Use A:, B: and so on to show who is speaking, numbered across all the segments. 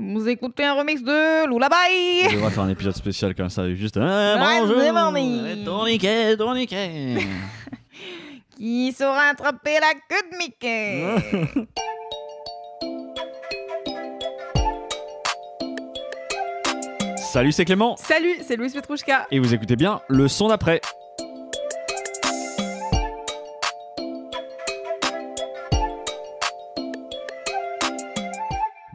A: Vous écoutez un remix de Lullaby
B: On devrait faire un épisode spécial comme ça, juste. Ah,
A: Ouais,
B: bonjour, tourniquet, tourniquet.
A: Qui saura attraper la queue de Mickey?
B: Salut, c'est Clément.
A: Salut, c'est Louise Petrouchka.
B: Et vous écoutez bien le son d'après.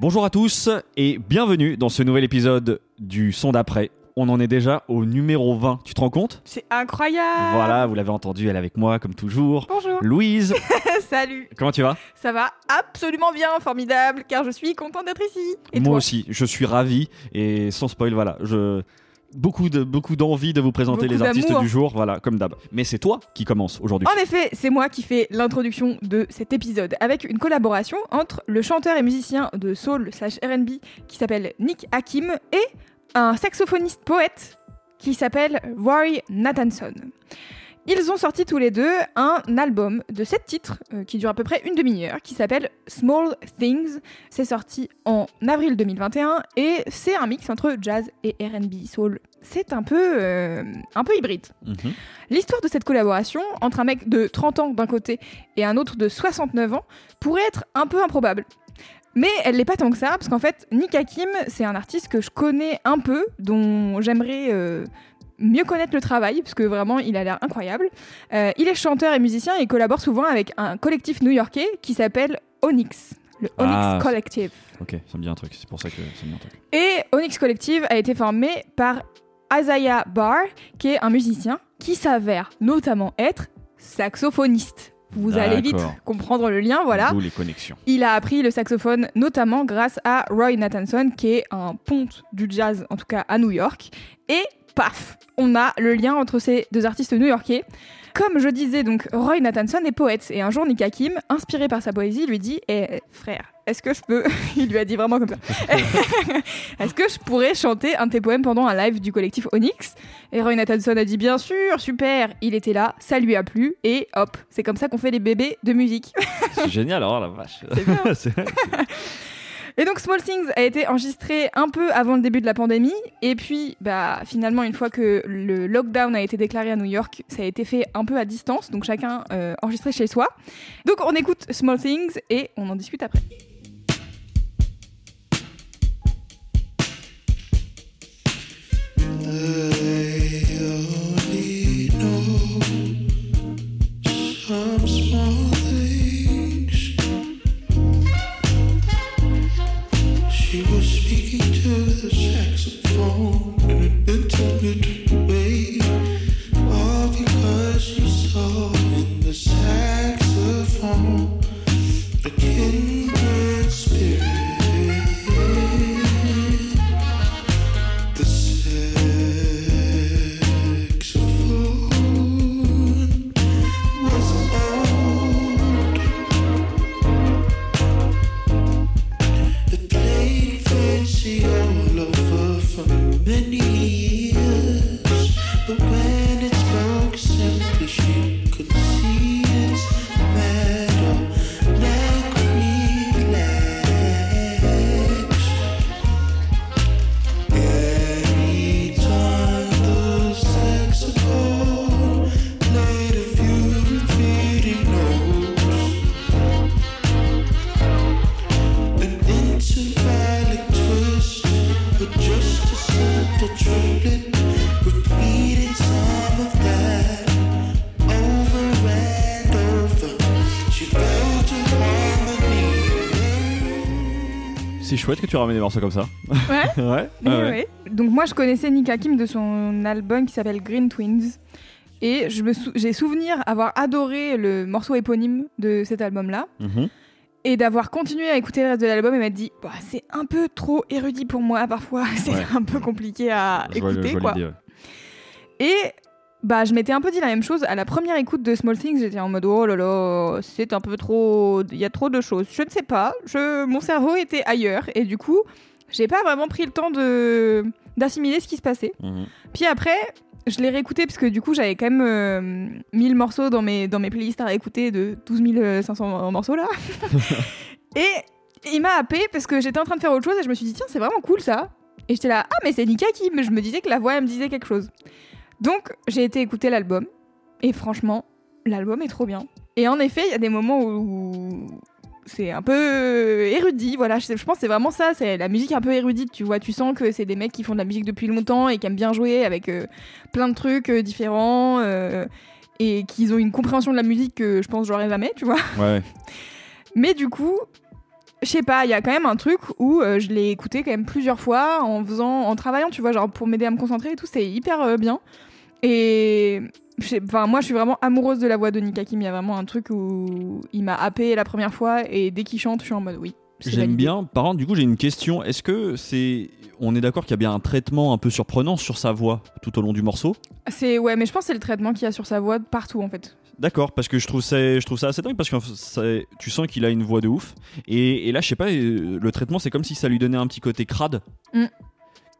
B: Bonjour à tous et bienvenue dans ce nouvel épisode du son d'après. On en est déjà au numéro 20, tu te rends compte?
A: C'est incroyable!
B: Voilà, vous l'avez entendu, elle est avec moi comme toujours.
A: Bonjour.
B: Louise,
A: Salut.
B: Comment tu vas?
A: Ça va absolument bien, formidable, car je suis contente d'être ici. Et
B: Moi
A: toi?
B: aussi, je suis ravi. Et sans spoil, voilà, je beaucoup de beaucoup d'envie de vous présenter
A: Beaucoup
B: les artistes du jour, voilà, comme d'hab. Mais c'est toi qui commence aujourd'hui.
A: En effet, c'est moi qui fais l'introduction de cet épisode avec une collaboration entre le chanteur et musicien de soul slash R&B qui s'appelle Nick Hakim et un saxophoniste poète qui s'appelle Roy Nathanson. Ils ont sorti tous les deux un album de sept titres euh, qui dure à peu près une demi-heure qui s'appelle Small Things. C'est sorti en avril 2021 et c'est un mix entre jazz et R&B soul. C'est un peu euh, un peu hybride.
B: Mhm.
A: L'histoire de cette collaboration entre un mec de 30 ans d'un côté et un autre de 69 ans pourrait être un peu improbable. Mais elle l'est pas tant que ça, parce qu'en fait, Nick Hakim, c'est un artiste que je connais un peu, dont j'aimerais euh, mieux connaître le travail, parce que vraiment, il a l'air incroyable. Euh, il est chanteur et musicien et collabore souvent avec un collectif new-yorkais qui s'appelle Onyx, le Onyx
B: Ah,
A: Collective.
B: Ok, ça me dit un truc, c'est pour ça que ça me dit un truc.
A: Et Onyx Collective a été formé par Isaiah Barr, qui est un musicien qui s'avère notamment être saxophoniste. Vous allez vite comprendre le lien, voilà.
B: D'où les connexions.
A: Il a appris le saxophone notamment grâce à Roy Nathanson, qui est un ponte du jazz, en tout cas à New York. Et paf, on a le lien entre ces deux artistes new-yorkais. Comme je disais, donc Roy Nathanson est poète. Et un jour, Nick Hakim, inspiré par sa poésie, lui dit Eh, frère, est-ce que je peux. Il lui a dit vraiment comme ça. est-ce que je pourrais chanter un de tes poèmes pendant un live du collectif Onyx? Et Roy Nathanson a dit Bien sûr, super. Il était là, ça lui a plu. Et hop, c'est comme ça qu'on fait les bébés de musique.
B: C'est génial, alors la vache.
A: C'est bien. Et donc Small Things a été enregistré un peu avant le début de la pandémie. Et puis, bah, finalement, une fois que le lockdown a été déclaré à New York, ça a été fait un peu à distance. Donc chacun euh, enregistré chez soi. Donc on écoute Small Things et on en discute après.
C: Small
B: C'est chouette que tu ramènes des morceaux comme ça.
A: Ouais.
B: ouais.
A: Mais
B: ouais, ouais.
A: ouais. Donc moi je connaissais Nick Hakim de son album qui s'appelle Green Twins et je me sou- j'ai souvenir avoir adoré le morceau éponyme de cet album là
B: Mhm.
A: Et d'avoir continué à écouter le reste de l'album et m'a dit bah, c'est un peu trop érudit pour moi parfois, c'est
B: Ouais.
A: un peu compliqué à
B: Je
A: écouter
B: vois
A: quoi.
B: ouais.
A: Et bah je m'étais un peu dit la même chose à la première écoute de Small Things, j'étais en mode oh là là, c'est un peu trop il y a trop de choses. Je ne sais pas, je mon cerveau était ailleurs et du coup, j'ai pas vraiment pris le temps de d'assimiler ce qui se passait.
B: Mhm.
A: Puis après, je l'ai réécouté parce que du coup, j'avais quand même euh, 1000 morceaux dans mes, dans mes playlists à réécouter de 12 500 morceaux là. et il m'a happé parce que j'étais en train de faire autre chose et je me suis dit, tiens, c'est vraiment cool ça. Et j'étais là, ah, mais c'est Nika qui. Mais je me disais que la voix, elle me disait quelque chose. Donc, j'ai été écouter l'album. Et franchement, l'album est trop bien. Et en effet, il y a des moments où c'est un peu érudit. Voilà, je, je pense que c'est vraiment ça. C'est la musique un peu érudite, tu vois. Tu sens que c'est des mecs qui font de la musique depuis longtemps et qui aiment bien jouer avec euh, plein de trucs euh, différents. euh, et qu'ils ont une compréhension de la musique que je pense j'aurais jamais, tu vois.
B: Ouais.
A: Mais du coup, je sais pas, il y a quand même un truc où euh, je l'ai écouté quand même plusieurs fois en faisant, en travaillant, tu vois, genre pour m'aider à me concentrer et tout, c'est hyper euh, bien. Et enfin, moi, je suis vraiment amoureuse de la voix de Nika Kim. Il y a vraiment un truc où il m'a happé la première fois et dès qu'il chante, je suis en mode oui.
B: J'aime bien. Par contre, du coup, j'ai une question. Est-ce que c'est. On est d'accord qu'il y a bien un traitement un peu surprenant sur sa voix tout au long du morceau?
A: C'est ouais, mais je pense que c'est le traitement qu'il y a sur sa voix partout en fait.
B: D'accord, parce que je trouve ça, je trouve ça assez dingue parce que tu sens qu'il a une voix de ouf. Et, et là, je sais pas, euh, le traitement, c'est comme si ça lui donnait un petit côté crade.
A: Mm.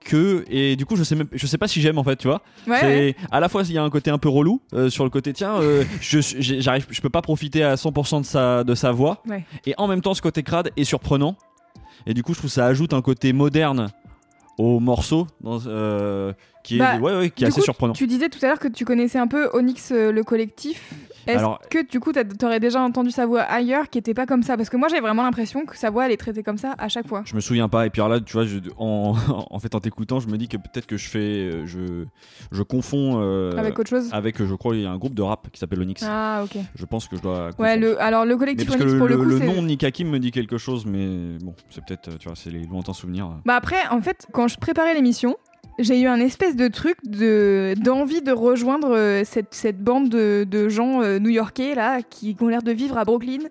B: Que et du coup, je sais même, je sais pas si j'aime en fait, tu vois.
A: Ouais,
B: c'est
A: ouais.
B: à la fois il y a un côté un peu relou euh, sur le côté tiens, euh, je j'arrive, je peux pas profiter à 100% de sa de sa voix.
A: Ouais.
B: Et en même temps, ce côté crade est surprenant. Et du coup, je trouve que ça ajoute un côté moderne au morceau, dans, euh, qui est,
A: Bah,
B: ouais, ouais, qui est
A: Du
B: assez
A: coup,
B: surprenant.
A: Tu disais tout à l'heure que tu connaissais un peu Onyx euh, le collectif. Est-ce
B: Alors-
A: que du coup t'aurais déjà entendu sa voix ailleurs qui était pas comme ça? Parce que moi j'ai vraiment l'impression que sa voix elle est traitée comme ça à chaque fois.
B: Je me souviens pas. Et puis alors là, tu vois, je- en, en fait, en t'écoutant, je me dis que peut-être que je fais, euh, je, je confonds euh,
A: Avec autre chose?
B: avec, je crois, il y a un groupe de rap qui s'appelle Onyx.
A: Ah ok.
B: Je pense que je dois.
A: Ouais, le, alors le collectif Onyx
B: le,
A: pour le
B: le-
A: coup
B: le nom Nika Kim me dit quelque chose, mais bon, c'est peut-être, tu vois, c'est les lointains souvenirs.
A: Bah après, en fait, quand je préparais l'émission, j'ai eu un espèce de truc de d'envie de rejoindre euh, cette, cette bande de, de gens euh, new-yorkais là qui ont l'air de vivre à Brooklyn.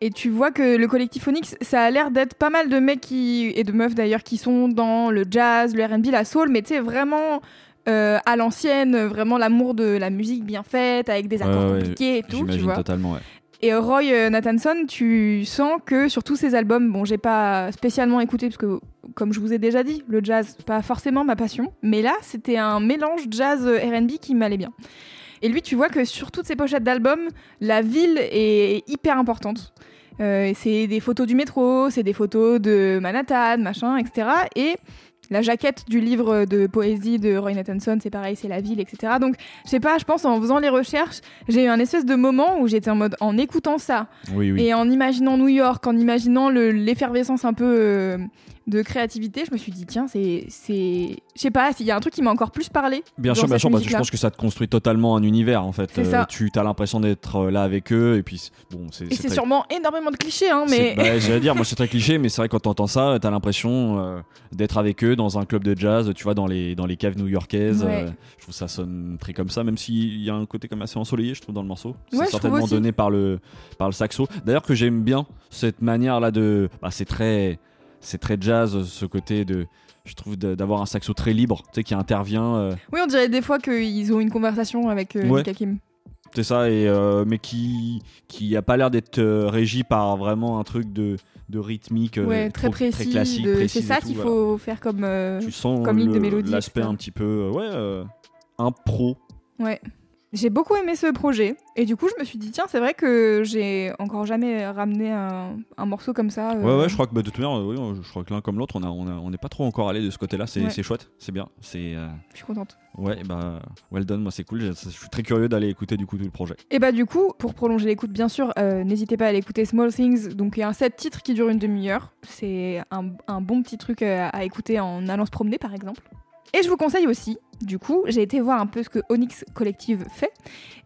A: Et tu vois que le collectif Onyx, ça a l'air d'être pas mal de mecs qui, et de meufs d'ailleurs qui sont dans le jazz, le R&B, la soul, mais tu sais vraiment euh, à l'ancienne, vraiment l'amour de la musique bien faite avec des accords
B: Ouais, ouais,
A: compliqués et tout, tu vois.
B: totalement, ouais.
A: Et Roy euh, Nathanson, tu sens que sur tous ses albums, bon, j'ai pas spécialement écouté parce que, comme je vous ai déjà dit, le jazz, pas forcément ma passion, mais là, c'était un mélange jazz euh, RB qui m'allait bien. Et lui, tu vois que sur toutes ses pochettes d'albums, la ville est hyper importante. Euh, c'est des photos du métro, c'est des photos de Manhattan, machin, etc. Et la jaquette du livre de poésie de Roy Nathanson, c'est pareil, c'est la ville, etc. Donc, je sais pas, je pense en faisant les recherches, j'ai eu un espèce de moment où j'étais en mode, en écoutant ça,
B: Oui, oui.
A: et en imaginant New York, en imaginant le- l'effervescence un peu euh, de créativité, je me suis dit, tiens, c'est. c'est- Je sais pas, s'il y a un truc qui m'a encore plus parlé.
B: Bien sûr, bien sûr, parce que je pense que ça te construit totalement un univers en fait.
A: Ça.
B: tu as l'impression d'être euh, là avec eux et puis bon, c'est
A: Et c'est
B: très-
A: sûrement énormément de clichés, hein, mais.
B: bah, j'allais dire, moi c'est très cliché, mais c'est vrai quand t'entends ça, t'as l'impression euh, d'être avec eux dans un club de jazz, tu vois, dans les dans les caves new-yorkaises.
A: Ouais.
B: euh, je trouve ça sonne très comme ça, même s'il y a un côté comme assez ensoleillé, je trouve dans le morceau. C'est certainement donné par le par le saxo. D'ailleurs que j'aime bien cette manière là de, bah, c'est très c'est très jazz ce côté de je trouve d'avoir un saxo très libre, tu sais, qui intervient. euh,
A: Oui, on dirait des fois qu'ils ont une conversation avec euh,
B: Ouais.
A: Kim.
B: C'est ça, et, euh, mais qui qui a pas l'air d'être régi par vraiment un truc de, de rythmique euh,
A: très précis.
B: classique.
A: de-
B: précis
A: C'est ça qu'il
B: voilà.
A: faut faire comme. euh,
B: Tu sens
A: comme ligne de mélodie,
B: l'aspect un petit peu, euh, ouais, impro.
A: Ouais. J'ai beaucoup aimé ce projet et du coup je me suis dit tiens c'est vrai que j'ai encore jamais ramené un, un morceau comme ça. euh,
B: Ouais, ouais, je crois que bah, de toute manière, euh, oui, je crois que l'un comme l'autre, on a, on a- on n'est pas trop encore allé de ce côté-là. C'est
A: Ouais.
B: c'est chouette, c'est bien. C'est euh,
A: Je suis contente.
B: ouais, bah well done, moi c'est cool. Je, je suis très curieux d'aller écouter du coup tout le projet.
A: Et bah du coup, pour prolonger l'écoute, bien sûr, euh, n'hésitez pas à aller écouter Small Things. Donc il y a un set titre qui dure une demi-heure. C'est un, un bon petit truc euh, à écouter en allant se promener, par exemple. Et je vous conseille aussi, du coup, j'ai été voir un peu ce que Onyx Collective fait.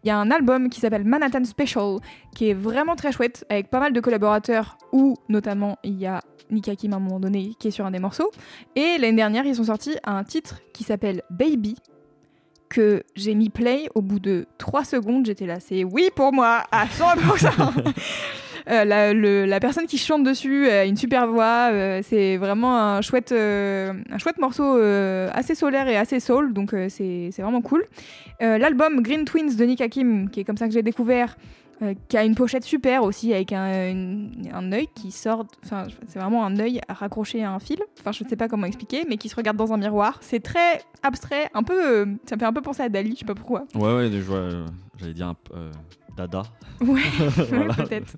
A: Il y a un album qui s'appelle Manhattan Special, qui est vraiment très chouette, avec pas mal de collaborateurs, où notamment il y a Nika Kim à un moment donné qui est sur un des morceaux. Et l'année dernière, ils ont sorti un titre qui s'appelle Baby, que j'ai mis play au bout de 3 secondes. J'étais là, c'est oui pour moi, à 100%. Euh, la, le- la personne qui chante dessus a une super voix. euh, c'est vraiment un chouette, euh, un chouette morceau euh, assez solaire et assez soul, donc euh, c'est vraiment cool. L'album Green Twins de Nick Hakim, qui est comme ça que j'ai découvert, euh, qui a une pochette super aussi avec un, une- un œil qui sort. Enfin, c'est vraiment un œil raccroché à un fil. Enfin, je ne sais pas comment expliquer, mais qui se regarde dans un miroir. C'est très abstrait, un peu. euh, ça me fait un peu penser à Dali, je sais pas pourquoi.
B: Ouais, ouais, je vois, euh, j'allais dire un euh, Dada.
A: Ouais,
B: Voilà.
A: ouais, peut-être.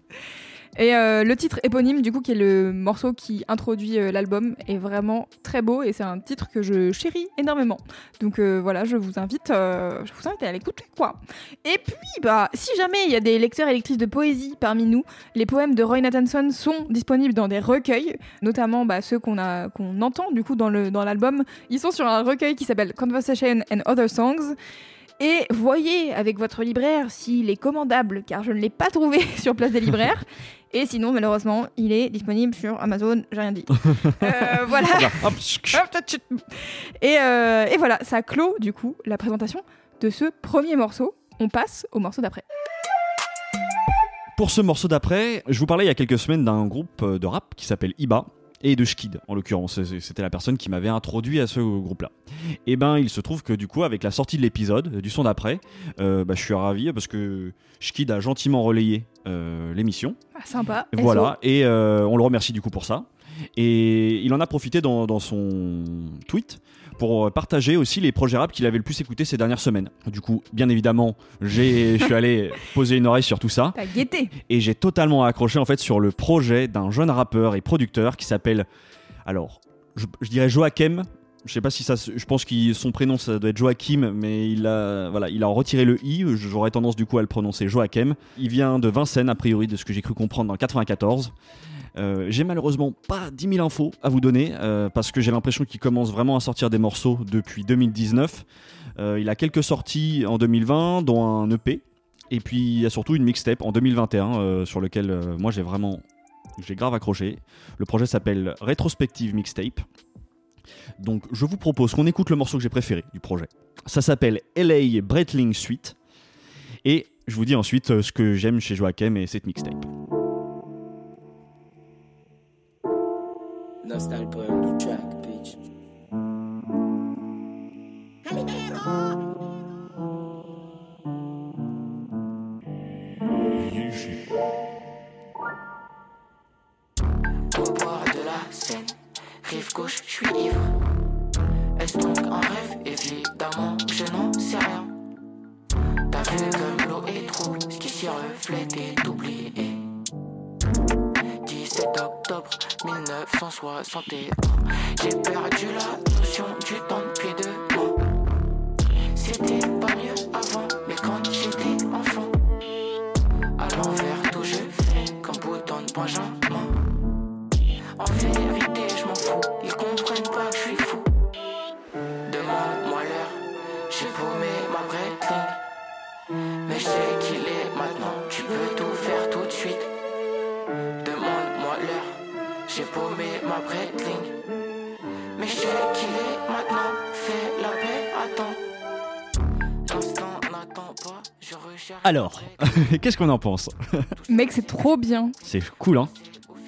A: Et euh, le titre éponyme, du coup, qui est le morceau qui introduit euh, l'album, est vraiment très beau et c'est un titre que je chéris énormément. Donc euh, voilà, je vous invite, je vous invite à l'écouter, quoi. Et puis, bah, si jamais il y a des lecteurs et lectrices de poésie parmi nous, les poèmes de Roy Nathanson sont disponibles dans des recueils, notamment bah, ceux qu'on a, entend du coup dans le dans l'album. Ils sont sur un recueil qui s'appelle Conversation and Other Songs. Et voyez avec votre libraire s'il est commandable, car je ne l'ai pas trouvé sur Place des Libraires. Et sinon, malheureusement, il est disponible sur Amazon, j'ai rien dit. Euh, voilà. Et, euh, et voilà, ça clôt du coup la présentation de ce premier morceau. On passe au morceau d'après.
B: Pour ce morceau d'après, je vous parlais il y a quelques semaines d'un groupe euh, de rap qui s'appelle Iba et de Schkid en l'occurrence. C'était la personne qui m'avait introduit à ce groupe-là. Et ben, il se trouve que du coup, avec la sortie de l'épisode, du son d'après, euh, bah, je suis ravi parce que Schkid a gentiment relayé euh, l'émission.
A: Ah, sympa.
B: Voilà, et euh, on le remercie du coup pour ça. Et il en a profité dans, dans son tweet pour partager aussi les projets rap qu'il avait le plus écouté ces dernières semaines. Du coup, bien évidemment, j'ai- je suis allé poser une oreille sur tout ça.
A: T'as guetté.
B: et j'ai totalement accroché en fait sur le projet d'un jeune rappeur et producteur qui s'appelle alors je, je dirais Joachim. Je sais pas si ça je pense que son prénom ça doit être Joachim mais il a voilà il a retiré le i. J'aurais tendance du coup à le prononcer Joachim. Il vient de Vincennes a priori de ce que j'ai cru comprendre dans 94 Euh, j'ai malheureusement pas 10 000 infos à vous donner euh, parce que j'ai l'impression qu'il commence vraiment à sortir des morceaux depuis 2019. Euh, il a quelques sorties en 2020, dont un EP, et puis il y a surtout une mixtape en 2021 euh, sur lequel moi j'ai vraiment j'ai grave accroché. Le projet s'appelle Rétrospective Mixtape. Donc je vous propose qu'on écoute le morceau que j'ai préféré du projet. Ça s'appelle LA Breitling Suite. Et je vous dis ensuite ce que j'aime chez Joachim et cette mixtape.
D: Nostal boy on the track, bitch. Calibero! 1961
B: Alors, qu'est-ce qu'on en pense?
A: Mec, c'est trop bien.
B: C'est cool, hein?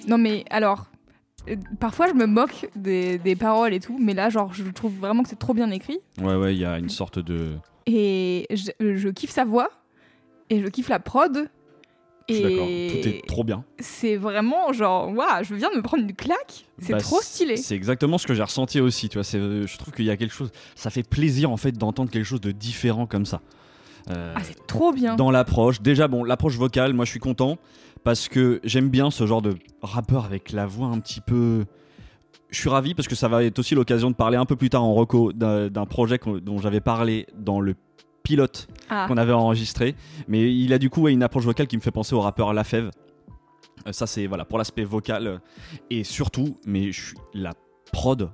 A: Non mais alors, euh, parfois je me moque des, des paroles et tout, mais là genre je trouve vraiment que c'est trop bien écrit
B: Ouais, ouais, il y a une sorte de.
A: et je, je kiffe sa voix et je kiffe la prod.
B: Je suis d'accord, tout
A: Et
B: est trop bien.
A: c'est vraiment genre, waouh, je viens de me prendre une claque. C'est
B: Bah,
A: trop stylé.
B: C'est exactement ce que j'ai ressenti aussi, tu vois. c'est- Je trouve qu'il y a quelque chose. Ça fait plaisir en fait d'entendre quelque chose de différent comme ça. Euh,
A: Ah, c'est trop bien.
B: dans l'approche. Déjà, bon, l'approche vocale, moi je suis content parce que j'aime bien ce genre de rappeur avec la voix un petit peu. Je suis ravi parce que ça va être aussi l'occasion de parler un peu plus tard en reco d'un projet dont j'avais parlé dans le pilote
A: Ah,
B: qu'on avait enregistré. Mais il a du coup une approche vocale qui me fait penser au rappeur Lafèvre. Euh, Ça, c'est voilà pour l'aspect vocal. Et surtout, mais je suis- la prod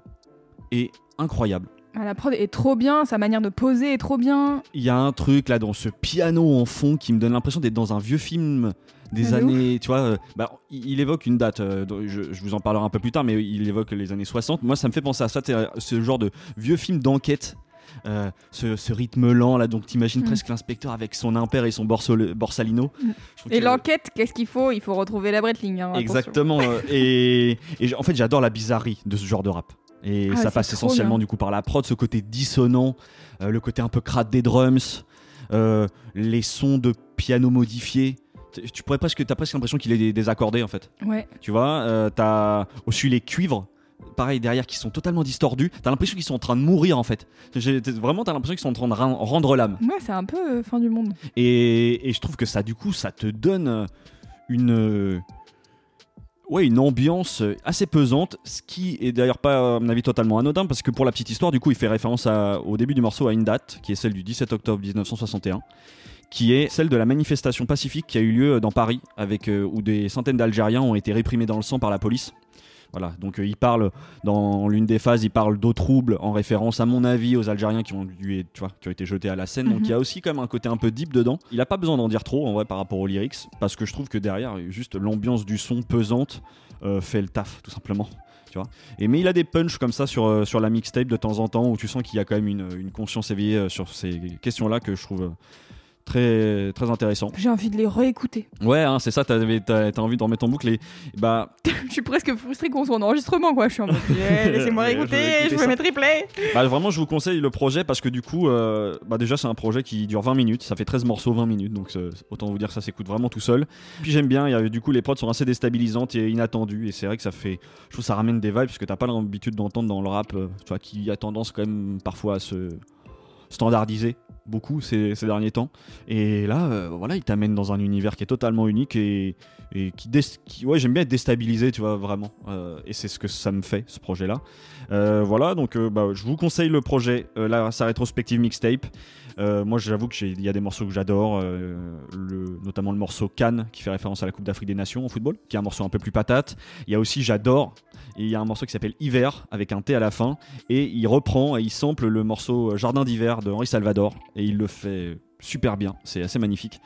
B: est incroyable.
A: Ah, la prod est trop bien, sa manière de poser est trop bien.
B: Il y a un truc là dans ce piano en fond qui me donne l'impression d'être dans un vieux film des
A: Ah, de
B: années, tu vois. euh, bah, il évoque une date, euh, je, je vous en parlerai un peu plus tard, mais il évoque les années 60. Moi, ça me fait penser à ça, c'est ce genre de vieux film d'enquête euh, ce, ce rythme lent là, donc t'imagines
A: Mm.
B: presque l'inspecteur avec son impair et son borsol- borsalino.
A: Mm. Et l'enquête, qu'est-ce qu'il faut? Il faut retrouver la Breitling. hein.
B: Exactement. euh, et, en fait, j'adore la bizarrerie de ce genre de rap. Et
A: Ah,
B: ça passe essentiellement
A: bien.
B: du coup par la prod, ce côté dissonant, euh, le côté un peu crade des drums, euh, les sons de piano modifiés. Tu- pourrais presque, t'as presque l'impression qu'il est dé- désaccordé en fait.
A: Ouais.
B: Tu vois, euh, t'as aussi les cuivres, pareil derrière, qui sont totalement distordus. T'as l'impression qu'ils sont en train de mourir en fait. Vraiment, t'as l'impression qu'ils sont en train de rendre l'âme.
A: Ouais, c'est un peu euh, fin du monde.
B: Et, et je trouve que ça, du coup, ça te donne une, ouais, une ambiance euh, assez pesante, ce qui est d'ailleurs pas, à mon avis, totalement anodin, parce que pour la petite histoire, du coup, il fait référence au début du morceau à une date, qui est celle du 17 octobre 1961 qui est celle de la manifestation pacifique qui a eu lieu dans Paris, avec, euh, où des centaines d'Algériens ont été réprimés dans le sang par la police. Voilà, donc euh, il parle dans l'une des phases, il parle d'eau trouble en référence à mon avis aux Algériens qui ont dû, tu vois, qui ont été jetés à la Seine. Donc
A: Mhm.
B: il y a aussi quand même un côté un peu deep dedans. Il a pas besoin d'en dire trop en vrai par rapport aux lyrics, parce que je trouve que derrière, juste l'ambiance du son pesante euh, fait le taf tout simplement. Tu vois. Et mais il a des punchs comme ça sur, euh, sur la mixtape de temps en temps où tu sens qu'il y a quand même une, une conscience éveillée sur ces questions-là que je trouve très, très intéressant.
A: J'ai envie de les réécouter.
B: Ouais, hein, c'est ça, t'as envie d'en mettre en boucle et bah,
A: Je suis presque frustrée qu'on soit en enregistrement, quoi. Je suis en mode, yeah, laissez-moi
B: je
A: réécouter,
B: écouter
A: je
B: ça.
A: vais mettre replay.
B: bah, vraiment je vous conseille le projet parce que du coup euh, bah déjà c'est un projet qui dure 20 minutes, ça fait 13 morceaux 20 minutes donc euh, autant vous dire ça s'écoute vraiment tout seul. Puis j'aime bien, y a, du coup les prods sont assez déstabilisantes et inattendues et c'est vrai que ça fait je trouve ça ramène des vibes parce que t'as pas l'habitude d'entendre dans le rap euh, tu vois qui a tendance quand même parfois à se standardiser beaucoup ces, derniers temps et là euh, voilà il t'amène dans un univers qui est totalement unique et, et qui, qui- ouais j'aime bien être déstabilisé tu vois vraiment Euh, et c'est ce que ça me fait ce projet là euh, voilà, donc bah, je vous conseille le projet, là, sa rétrospective mixtape. Moi, j'avoue qu'il y a des morceaux que j'adore, notamment le morceau Cannes, qui fait référence à la Coupe d'Afrique des Nations au football, qui est un morceau un peu plus patate. Il y a aussi J'adore, il y a un morceau qui s'appelle Hiver, avec un T à la fin, et il reprend et il sample le morceau Jardin d'hiver de Henri Salvador, et il le fait super bien, c'est assez magnifique.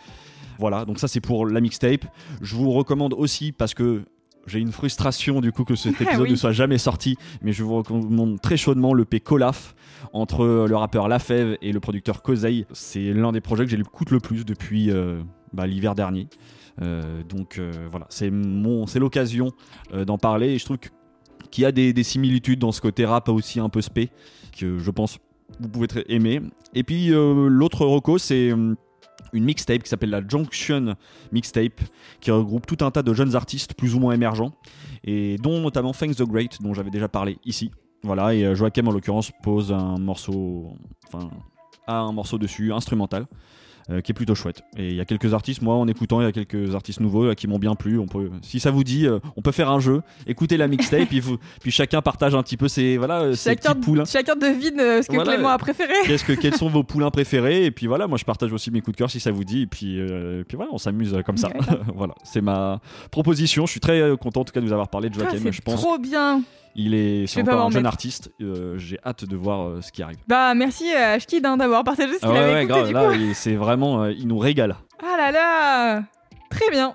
B: Voilà, donc ça c'est pour la mixtape. Je vous recommande aussi parce que j'ai une frustration du coup que cet épisode
A: Oui.
B: ne soit jamais sorti, mais je vous recommande très chaudement le P Colaf entre le rappeur Lafèvre et le producteur Kozei. C'est l'un des projets que j'écoute le plus depuis euh, bah, l'hiver dernier. Euh, donc euh, voilà, c'est mon, c'est l'occasion euh, d'en parler et je trouve que- qu'il y a des, des similitudes dans ce côté rap aussi un peu spé que je pense vous pouvez aimer. Et puis euh, l'autre reco c'est hum, une mixtape qui s'appelle la Junction Mixtape qui regroupe tout un tas de jeunes artistes plus ou moins émergents et dont notamment Thanks the Great dont j'avais déjà parlé ici. Voilà et euh, Joachim en l'occurrence pose un morceau enfin a un morceau dessus instrumental euh, qui est plutôt chouette. Et il y a quelques artistes, moi en écoutant, il y a quelques artistes nouveaux euh, qui m'ont bien plu. On peut, si ça vous dit, euh, on peut faire un jeu, écoutez la mixtape, puis, vous- puis chacun partage un petit peu ses, voilà, ses
A: Chacun,
B: petits poulains.
A: chacun devine ce que
B: Voilà.
A: Clément a préféré.
B: Qu'est-ce que, quels sont vos poulains préférés? Et puis voilà, moi je partage aussi mes coups de cœur si ça vous dit. Et puis, et puis voilà, on s'amuse comme ça. voilà, c'est ma proposition. Je suis très content en tout cas de vous avoir parlé de
A: Ah,
B: Joachim.
A: c'est
B: je pense
A: trop bien.
B: Il est, c'est encore un jeune artiste. Euh, J'ai hâte de voir euh, ce qui arrive.
A: Bah merci à Ashkid hein, d'avoir partagé ce qu'il
B: Ah ouais,
A: avait
B: ouais,
A: écouté
B: grave.
A: du
B: Là, il- c'est vraiment, euh, il nous régale.
A: Ah là là Très bien.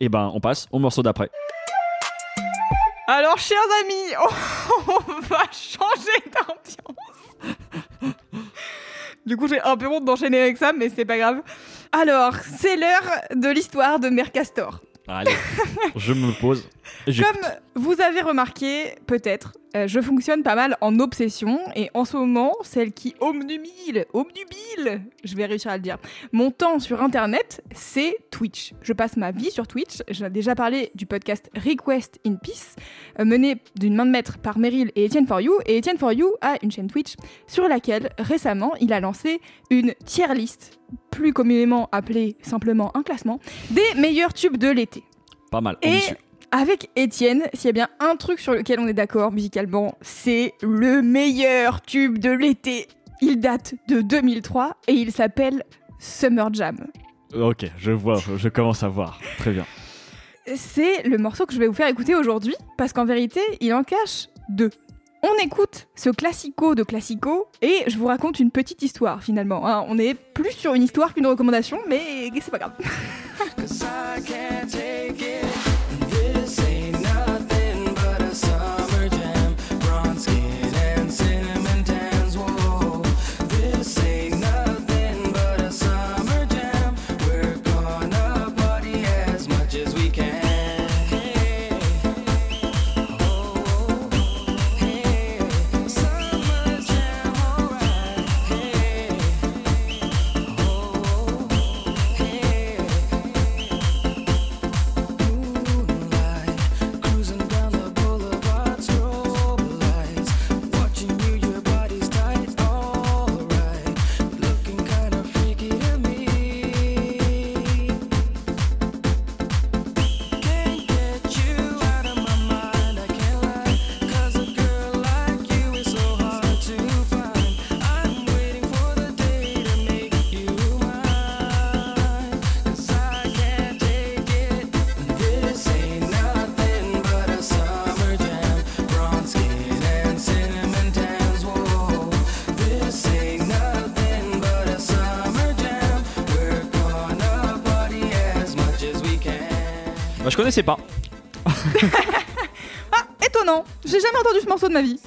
B: Et ben, on passe au morceau d'après.
A: Alors chers amis, on va changer d'ambiance. Du coup, j'ai un peu honte d'enchaîner avec ça, mais c'est pas grave. Alors, c'est l'heure de l'histoire de Mercastor.
B: Allez, je me pose.
A: Comme vous avez remarqué, peut-être, euh, je fonctionne pas mal en obsession et en ce moment, celle qui omnubile, omnubile, je vais réussir à le dire, mon temps sur internet, c'est Twitch. Je passe ma vie sur Twitch. J'ai déjà parlé du podcast Request in Peace, euh, mené d'une main de maître par Meryl et Etienne For You. Et Etienne For You a une chaîne Twitch sur laquelle récemment il a lancé une tier list, plus communément appelée simplement un classement, des meilleurs tubes de l'été.
B: Pas mal.
A: Et
B: ambitieux.
A: Avec Étienne, s'il y a bien un truc sur lequel on est d'accord musicalement, c'est le meilleur tube de l'été. Il date de 2003 et il s'appelle Summer Jam.
B: Ok, je vois, je commence à voir. Très bien.
A: C'est le morceau que je vais vous faire écouter aujourd'hui parce qu'en vérité, il en cache deux. On écoute ce classico de classico et je vous raconte une petite histoire finalement. hein. On est plus sur une histoire qu'une recommandation, mais c'est pas grave.
B: connaissais pas.
A: Étonnant, j'ai jamais entendu ce morceau de ma vie.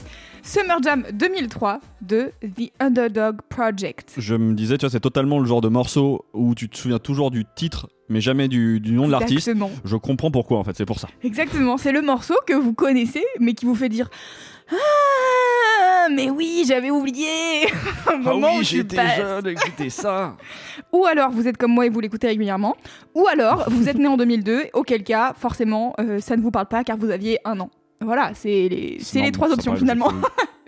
A: Summer Jam 2003 de The Underdog Project.
B: Je me disais, tu vois, c'est totalement le genre de morceau où tu te souviens toujours du titre, mais jamais du, du nom de l'artiste.
A: Exactement.
B: Je comprends pourquoi en fait, c'est pour ça.
A: Exactement, c'est le morceau que vous connaissez, mais qui vous fait dire Ah, mais oui, j'avais oublié Au moment où tu passes.
B: écoutez ça.
A: Ou alors vous êtes comme moi et vous l'écoutez régulièrement. Ou alors vous êtes né en 2002, auquel cas, forcément, euh, ça ne vous parle pas car vous aviez un an. Voilà, c'est les, c'est les trois options finalement.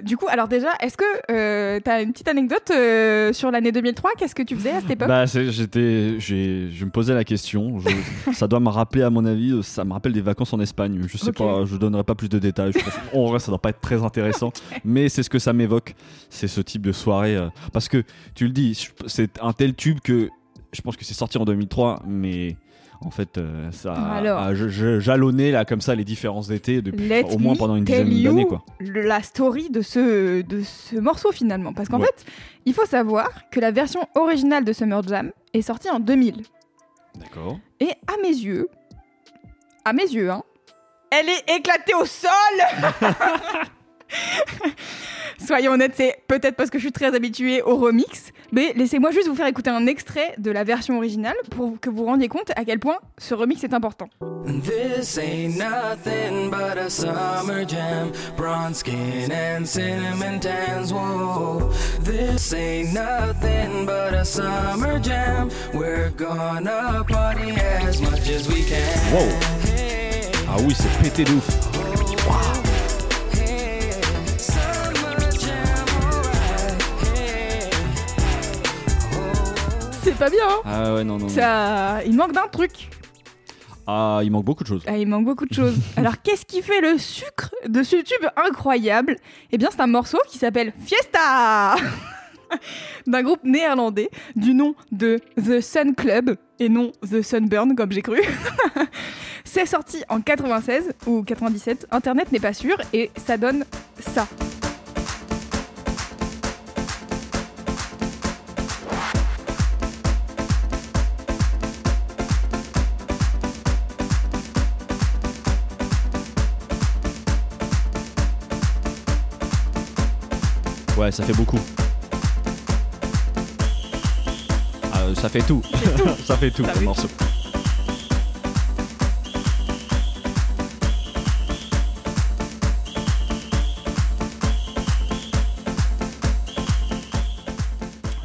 A: Du coup, alors déjà, est-ce que euh, t'as une petite anecdote euh, sur l'année 2003 Qu'est-ce que tu faisais à cette époque?
B: Bah, c'est- j'étais, j'ai, je me posais la question. Je- ça doit me rappeler, à mon avis, ça me rappelle des vacances en Espagne. Je sais
A: Ok.
B: pas, je donnerai pas plus de détails. Je pense- en vrai, ça doit pas être très intéressant, mais c'est ce que ça m'évoque. C'est ce type de soirée, euh, parce que tu le dis, je- c'est un tel tube que je pense que c'est sorti en 2003, mais en fait, euh, ça a-
A: Alors.
B: jalonné là comme ça les différences d'été depuis
A: Let
B: au moins pendant une dizaine d'années, quoi.
A: la story de ce, de ce morceau finalement. Parce qu'en
B: Ouais.
A: fait, il faut savoir que la version originale de Summer Jam est sortie en 2000.
B: D'accord.
A: Et à mes yeux, à mes yeux, hein, elle est éclatée au sol Soyons honnêtes, c'est peut-être parce que je suis très habituée au remix, mais laissez-moi juste vous faire écouter un extrait de la version originale pour que vous vous rendiez compte à quel point ce remix est important.
C: This ain't nothing but a summer jam. Bronze skin and cinnamon tans. Whoa. This ain't nothing but a summer jam. We're gonna party as much as we can.
B: Wow. Ah oui, c'est pété de ouf.
A: C'est pas bien, hein
B: Ah ouais, non, non. non.
A: Ça, il manque d'un truc.
B: Ah, il manque beaucoup de choses.
A: Ah, il manque beaucoup de choses. Alors, qu'est-ce qui fait le sucre de ce tube incroyable? Eh bien, c'est un morceau qui s'appelle Fiesta d'un groupe néerlandais du nom de The Sun Club et non The Sunburn comme j'ai cru. c'est sorti en 96 ou 97, internet n'est pas sûr et ça donne ça.
B: Ouais, ça fait beaucoup. Ah, euh, ça fait tout. ça fait tout, comme morceau.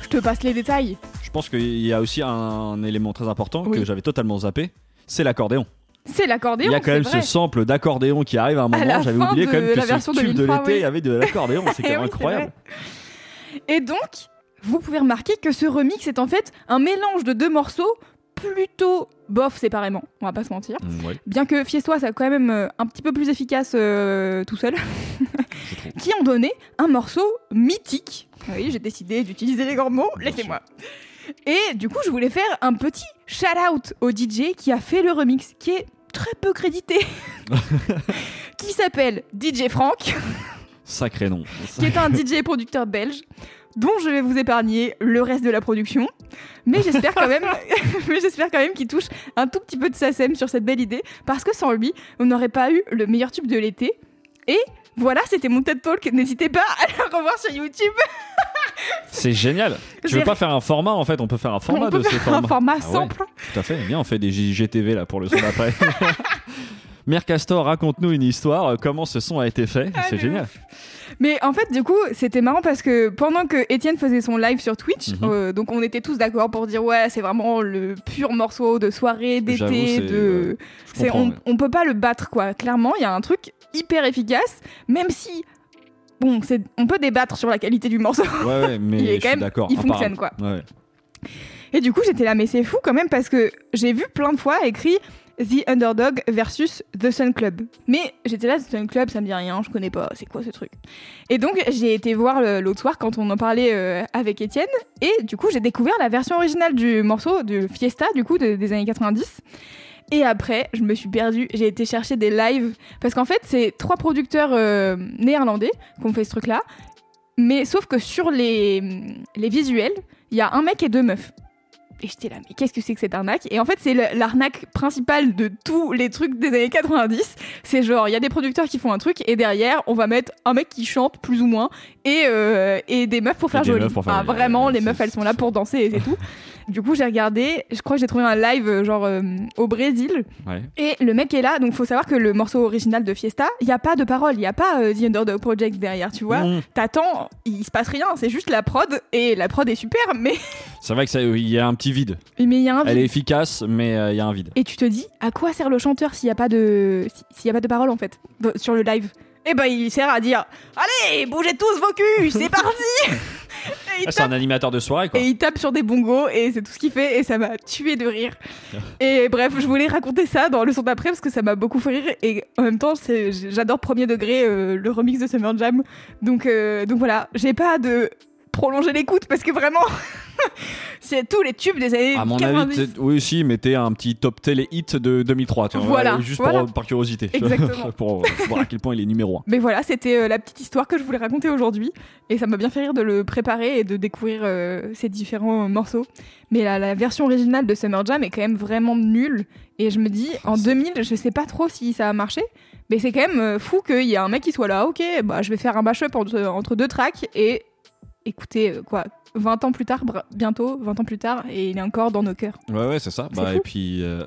A: Je te passe les détails.
B: Je pense qu'il y a aussi un élément très important
A: Oui.
B: que j'avais totalement zappé, c'est l'accordéon.
A: C'est l'accordéon.
B: Il y a quand même ce sample d'accordéon qui arrive à un moment. J'avais oublié quand même que
A: la
B: ce tube de
A: 2003,
B: l'été
A: oui.
B: avait de l'accordéon. C'est quand
A: Eh
B: même
A: oui,
B: incroyable.
A: Et donc, vous pouvez remarquer que ce remix est en fait un mélange de deux morceaux plutôt bof séparément, on va pas se mentir.
B: Mm, ouais,
A: Bien que Fiestois soit quand même euh, un petit peu plus efficace euh, tout seul, qui ont donné un morceau mythique. Oui, j'ai décidé d'utiliser les grands mots, laissez-moi. Et du coup, je voulais faire un petit shout-out au DJ qui a fait le remix, qui est très peu crédité, qui s'appelle DJ Franck.
B: Sacré nom.
A: qui est un DJ producteur belge dont je vais vous épargner le reste de la production. Mais j'espère quand même, mais j'espère quand même qu'il touche un tout petit peu de SACEM sur cette belle idée, parce que sans lui, on n'aurait pas eu le meilleur tube de l'été. Et voilà, c'était mon TED Talk. N'hésitez pas à le revoir sur YouTube.
B: C'est génial. Tu veux pas faire un format en fait On peut faire un format
A: on peut
B: de ces
A: faire un
B: formats.
A: format
B: Ah ouais,
A: sample.
B: Tout à fait. Viens, on fait des JGTV là pour le son d'après. Mère Castor, raconte-nous une histoire. Comment ce son a été fait
A: Ah,
B: C'est génial.
A: Mais en fait, du coup, c'était marrant parce que pendant que Étienne faisait son live sur Twitch,
B: Mhm.
A: euh, donc on était tous d'accord pour dire ouais, c'est vraiment le pur morceau de soirée, d'été, de.
B: Comprends,
A: on,
B: ouais.
A: on peut pas le battre quoi. Clairement, il y a un truc hyper efficace, même si bon, on peut débattre sur la qualité du morceau.
B: Ouais, ouais, mais
A: Il est
B: je
A: quand
B: suis
A: même-
B: d'accord.
A: il fonctionne,
B: apparemment. Ouais.
A: Et du coup, j'étais là, mais c'est fou quand même parce que j'ai vu plein de fois écrit The Underdog versus The Sun Club. Mais j'étais là, The Sun Club, ça me dit rien, je connais pas, c'est quoi ce truc? Et donc, j'ai été voir l'autre soir quand on en parlait euh, avec Étienne, et du coup, j'ai découvert la version originale du morceau de Fiesta, du coup, de- des années 90. Et après, je me suis perdue, j'ai été chercher des lives, parce qu'en fait, c'est trois producteurs euh, néerlandais qui ont fait ce truc-là, mais sauf que sur les, les visuels, il y a un mec et deux meufs. Et j'étais là, mais qu'est-ce que c'est que cette arnaque? Et en fait, c'est l'arnaque principale de tous les trucs des années 90. C'est genre, il y a des producteurs qui font un truc et derrière, on va mettre un mec qui chante plus ou moins et, euh, et des meufs pour faire joli.
B: pour faire
A: Ah, vraiment, les meufs, elles sont là pour danser et c'est tout. Du coup, j'ai regardé, je crois que j'ai trouvé un live euh, genre euh, au Brésil
B: Ouais.
A: et le mec est là, donc faut savoir que le morceau original de Fiesta, il y a pas de parole, il y a pas euh, The Underdog Project derrière, tu vois. T'attends, il se passe rien, c'est juste la prod et la prod est super, mais
B: C'est vrai que ça- il y a un petit vide.
A: mais il y a un
B: Elle est efficace, mais euh, il y a un vide.
A: et tu te dis à quoi sert le chanteur s'il y a pas de s'il y a pas de parole en fait sur le live? Eh ben il sert à dire allez bougez tous vos culs, c'est parti.
B: Ah, c'est un animateur de soirée, quoi.
A: et il tape sur des bongos et c'est tout ce qu'il fait et ça m'a tué de rire. et bref, je voulais raconter ça dans le son d'après parce que ça m'a beaucoup fait rire et en même temps j'adore premier degré euh, le remix de Summer Jam. Donc euh, donc voilà, j'ai pas de prolonger l'écoute parce que vraiment c'est tous les tubes des années
B: À mon
A: 90.
B: avis, peut-être- oui, si, mettez un petit top télé hit de 2003. Tu vois,
A: Voilà,
B: juste
A: voilà.
B: Pour, par curiosité.
A: Exactement.
B: pour euh, voir à quel point il est numéro 1.
A: Mais voilà, c'était euh, la petite histoire que je voulais raconter aujourd'hui. Et ça m'a bien fait rire de le préparer et de découvrir euh, ces différents morceaux. Mais la, la version originale de Summer Jam est quand même vraiment nulle. Et je me dis, en 2000, je sais pas trop si ça a marché. Mais c'est quand même fou qu'il y ait un mec qui soit là, ok, bah, je vais faire un mashup entre, entre deux tracks. Et écoutez, euh, quoi, 20 ans plus tard, bientôt, 20 ans plus tard, et il est encore dans nos cœurs.
B: Ouais, ouais, c'est ça. Bah,
A: fou.
B: et puis, euh,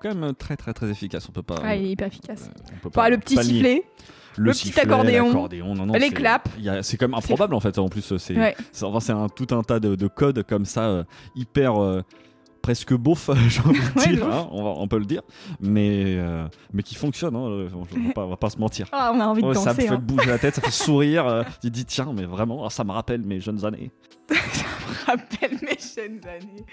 B: quand même très, très, très efficace. On peut pas.
A: Ah, il est hyper efficace.
B: euh, on peut
A: Bah, le petit
B: pas le nier.
A: sifflet.
B: le,
A: le petit accordéon,
B: l'accordéon, non, non,
A: les
B: c'est-
A: claps.
B: C'est comme improbable en fait. En plus, c'est
A: Ouais.
B: enfin, un, tout un tas de, de codes comme ça, euh, hyper. Euh, presque beauf, j'ai envie de dire, hein, on, va- on peut le dire, mais, euh, mais qui fonctionne, hein, on, va pas, on va pas se mentir.
A: Ah, on a envie de
B: ça me fait
A: hein.
B: bouger la tête, ça fait sourire. euh, tu dis, tiens, mais vraiment, ah, ça me rappelle mes jeunes années.
A: rappelle mes jeunes années.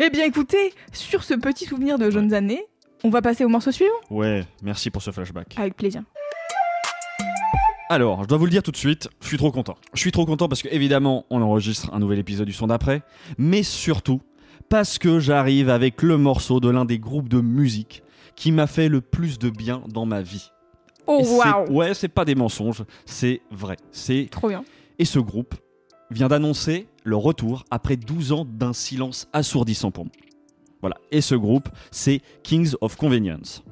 A: Eh bien, écoutez, sur ce petit souvenir de jeunes années, on va passer au morceau suivant
B: Ouais, merci pour ce flashback.
A: Avec plaisir.
B: Alors, je dois vous le dire tout de suite, je suis trop content. Je suis trop content parce que, évidemment, on enregistre un nouvel épisode du son d'après, mais surtout parce que j'arrive avec le morceau de l'un des groupes de musique qui m'a fait le plus de bien dans ma vie.
A: Oh waouh
B: Ouais, c'est pas des mensonges, c'est vrai. C'est
A: Trop bien.
B: Et ce groupe vient d'annoncer le retour après 12 ans d'un silence assourdissant pour moi. Voilà. Et ce groupe, c'est Kings of Convenience.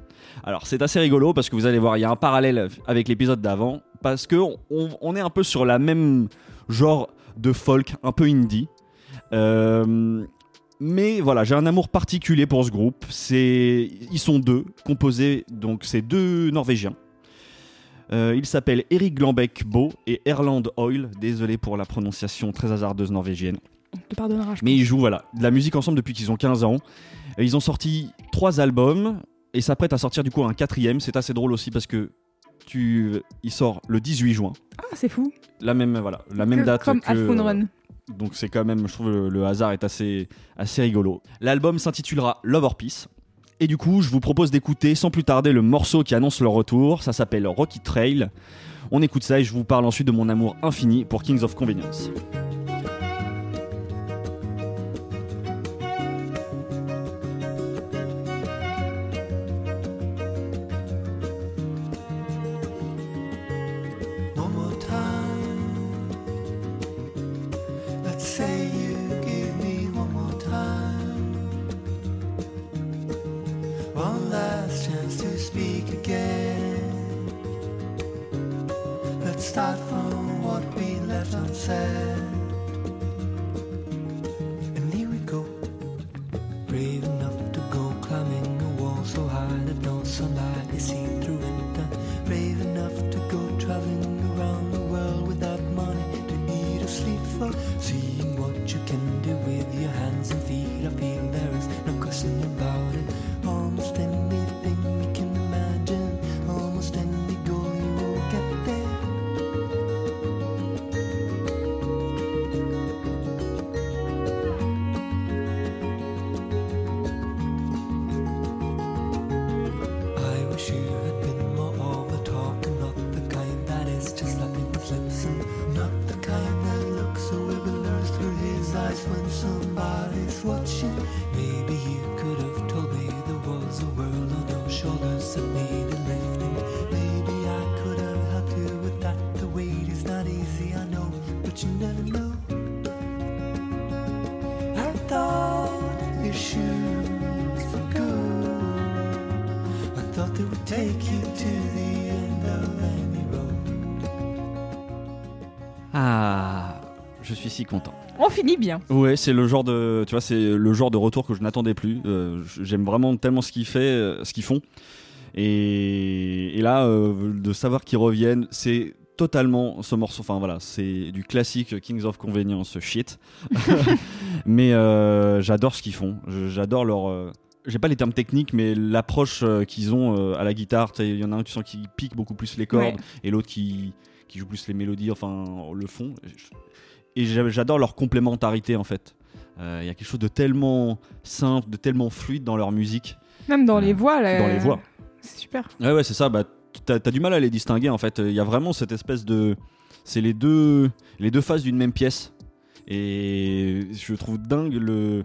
B: Alors c'est assez rigolo parce que vous allez voir, il y a un parallèle avec l'épisode d'avant parce que on, on est un peu sur la même genre de folk, un peu indie. Euh, mais voilà, j'ai un amour particulier pour ce groupe. C'est, ils sont deux, composés donc c'est deux Norvégiens. Euh, ils s'appellent Eric Glambeck Beau et Erland Oil. Désolé pour la prononciation très hasardeuse norvégienne.
A: On te pardonnera, je
B: Mais ils jouent voilà, de la musique ensemble depuis qu'ils ont 15 ans. Ils ont sorti trois albums et s'apprêtent à sortir du coup un quatrième. C'est assez drôle aussi parce que tu, il sort le 18 juin.
A: Ah, c'est fou.
B: La même, voilà, la même
A: Que-
B: date
A: Comme
B: que.
A: Half Moon Run.
B: Donc c'est quand même, je trouve le, hasard est assez, assez rigolo. L'album s'intitulera Love or Peace. Et du coup, je vous propose d'écouter sans plus tarder le morceau qui annonce leur retour. Ça s'appelle Rocky Trail. On écoute ça et je vous parle ensuite de mon amour infini pour Kings of Convenience.
E: Start from what we left unsaid.
B: Ah, je suis si content.
A: On finit bien.
B: Ouais, c'est le genre de, tu vois, c'est le genre de retour que je n'attendais plus. Euh, J'aime vraiment tellement ce qu'ils fait, euh, ce qu'ils font. Et, et là, euh, de savoir qu'ils reviennent, c'est totalement ce morceau. Enfin voilà, c'est du classique Kings of Convenience shit. mais euh, j'adore ce qu'ils font. J'adore leur. J'ai pas les termes techniques, mais l'approche euh, qu'ils ont euh, à la guitare. Il y en a un, tu sens qui pique beaucoup plus les cordes,
A: Ouais.
B: et l'autre qui, qui joue plus les mélodies, enfin le fond. Et j'a- j'adore leur complémentarité en fait. Euh, Il y a quelque chose de tellement simple, de tellement fluide dans leur musique.
A: Même dans
B: Euh,
A: les voix, là.
B: dans les voix.
A: C'est super.
B: Ouais, ouais, c'est ça. Bah, t'as as du mal à les distinguer en fait. Il y a vraiment cette espèce de. C'est les deux, les deux faces d'une même pièce. Et je trouve dingue le,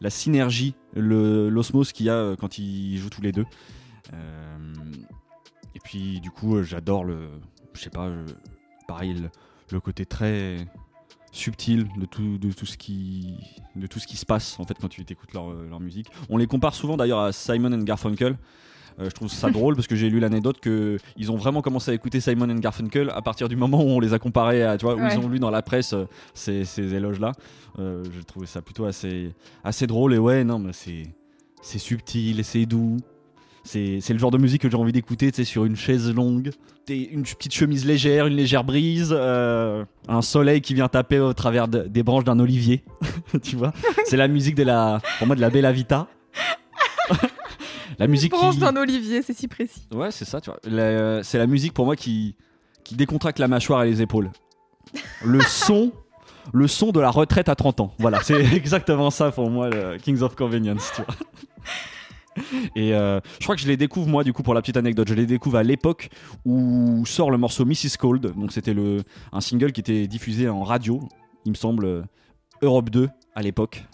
B: la synergie, l'osmose qu'il y a euh, quand ils jouent tous les deux. Euh, et puis, du coup, euh, j'adore le. Je sais pas, pareil, le côté très subtil de tout, de tout ce qui de tout ce qui se passe en fait quand tu écoutes leur, leur musique on les compare souvent d'ailleurs à Simon and Garfunkel euh, je trouve ça drôle parce que j'ai lu l'anecdote que ils ont vraiment commencé à écouter Simon and Garfunkel à partir du moment où on les a comparés à, tu vois, où
A: Ouais.
B: ils ont lu dans la presse euh, ces, ces éloges-là. Euh, j'ai trouvé ça plutôt assez, assez drôle et ouais, non, mais c'est, c'est subtil et c'est doux. C'est, le genre de musique que j'ai envie d'écouter, tu sais, sur une chaise longue, une petite chemise légère, une légère brise, euh, un soleil qui vient taper au travers de- des branches d'un olivier, tu vois. C'est la musique de la, pour moi, de la Bella Vita. la musique
A: Branche
B: qui,
A: d'un olivier, c'est si précis.
B: Ouais, c'est ça, tu vois. La- C'est la musique pour moi qui, qui décontracte la mâchoire et les épaules. Le son, le son de la retraite à 30 ans. Voilà, c'est exactement ça pour moi, le Kings of Convenience, tu vois. Et euh, je crois que je les découvre, moi, du coup, pour la petite anecdote, je les découvre à l'époque où sort le morceau Mrs. Cold. Donc, c'était un single qui était diffusé en radio, il me semble, euh, Europe 2 à l'époque.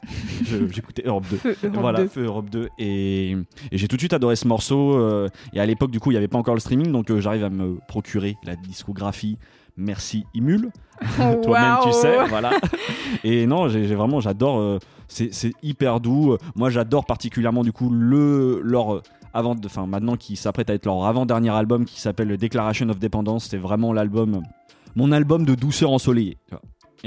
B: J'écoutais Europe 2
A: Feu Europe
B: voilà,
A: 2.
B: Feu Europe 2. Et, et j'ai tout de suite adoré ce morceau. euh, et à l'époque, du coup, il n'y avait pas encore le streaming, donc euh, j'arrive à me procurer la discographie. Merci Imul. Toi-même, tu sais. Voilà. et non, j'ai vraiment, j'adore. euh, c'est hyper doux. Moi, j'adore particulièrement, du coup, le, leur. Avant enfin, maintenant qui s'apprête à être leur avant-dernier album qui s'appelle Declaration of Dependence, c'est vraiment l'album, mon album de douceur ensoleillée.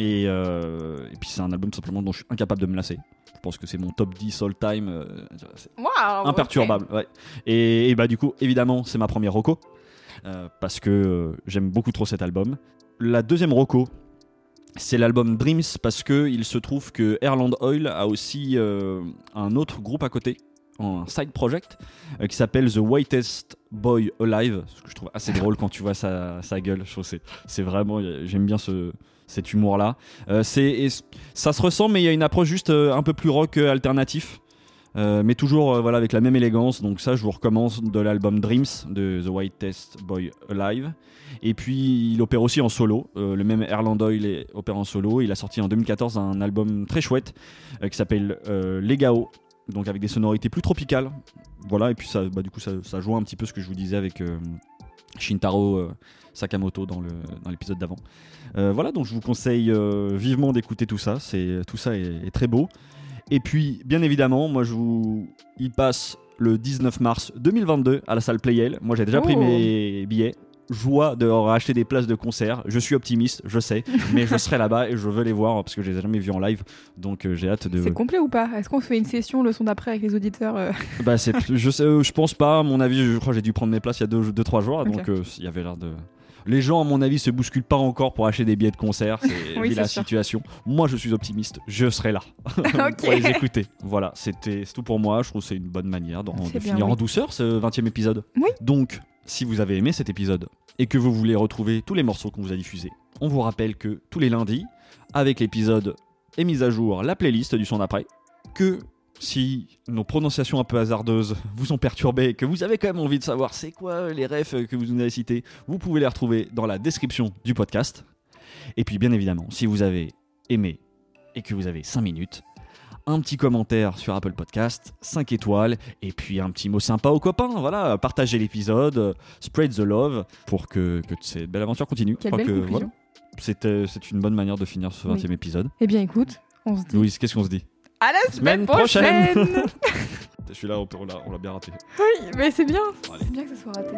B: Et, euh, et puis c'est un album simplement dont je suis incapable de me lasser. Je pense que c'est mon top 10 all time. euh, c'est imperturbable. Ouais. Et, et bah du coup, évidemment, c'est ma première roco euh, parce que euh, j'aime beaucoup trop cet album. La deuxième roco, c'est l'album Dreams parce que il se trouve que Airland Oil a aussi euh, un autre groupe à côté, un side project euh, qui s'appelle The Whitest Boy Alive, ce que je trouve assez drôle quand tu vois sa, sa gueule. Je trouve que c'est c'est vraiment, j'aime bien ce cet humour là. c'est ça se ressent, mais il y a une approche juste euh, un peu plus rock euh, alternatif. Euh, mais toujours euh, voilà avec la même élégance. Donc ça je vous recommence de l'album Dreams de The Whitest Boy Alive. Et puis il opère aussi en solo. Euh, le même Erland est- opère en solo. Il a sorti en 2014 un album très chouette euh, qui s'appelle euh, Legao donc avec des sonorités plus tropicales. Voilà et puis ça bah, du coup ça, ça joint un petit peu ce que je vous disais avec euh, Shintaro euh, Sakamoto dans l'épisode d'avant Euh, voilà donc je vous conseille euh, vivement d'écouter tout ça c'est tout ça est- est très beau et puis, bien évidemment, moi, je vous. Il passe le 19 mars 2022 à la salle Playel. Moi, j'ai déjà pris
A: Oh.
B: mes billets. Joie de racheter des places de concert. Je suis optimiste, je sais, mais je serai là-bas et je veux les voir parce que je les ai jamais vus en live. Donc, euh, j'ai hâte de.
A: C'est complet ou pas? Est-ce qu'on fait une session le son d'après avec les auditeurs euh?
B: Bah, c'est. Je sais, euh, je pense pas. À mon avis, je crois que j'ai dû prendre mes places il y a 2-3 deux, trois jours. Donc, euh, il y avait l'air de. Les gens, à mon avis, se bousculent pas encore pour acheter des billets de concert. C'est
A: Oui,
B: la
A: sûr.
B: situation. Moi, je suis optimiste. Je serai là pour les écouter. Voilà, c'était c'est tout pour moi. Je trouve que c'est une bonne manière de, de
A: C'est bien,
B: finir en douceur ce 20 e épisode.
A: Oui.
B: Donc, si vous avez aimé cet épisode et que vous voulez retrouver tous les morceaux qu'on vous a diffusés, on vous rappelle que tous les lundis, avec l'épisode est mise à jour la playlist du son d'après, que si nos prononciations un peu hasardeuses vous ont perturbé et que vous avez quand même envie de savoir c'est quoi les refs que vous nous avez cités, vous pouvez les retrouver dans la description du podcast. Et puis bien évidemment, si vous avez aimé et que vous avez 5 minutes, un petit commentaire sur Apple Podcast, 5 étoiles, et puis un petit mot sympa aux copains. Voilà, partagez l'épisode, euh, spread the love pour que, que cette belle aventure continue.
A: Quelle
B: Je
A: belle
B: que,
A: conclusion.
B: voilà, c'est, euh, c'est une bonne manière de finir ce 20 e
A: Oui.
B: épisode.
A: Eh bien, écoute, on se dit
B: Louise, qu'est-ce qu'on se dit?
A: À la
B: Semaine
A: semaine prochaine,
B: prochaine. Celui-là, on, peut- on l'a on l'a bien raté.
A: Oui, mais c'est bien.
B: Allez.
A: C'est bien que ça soit raté.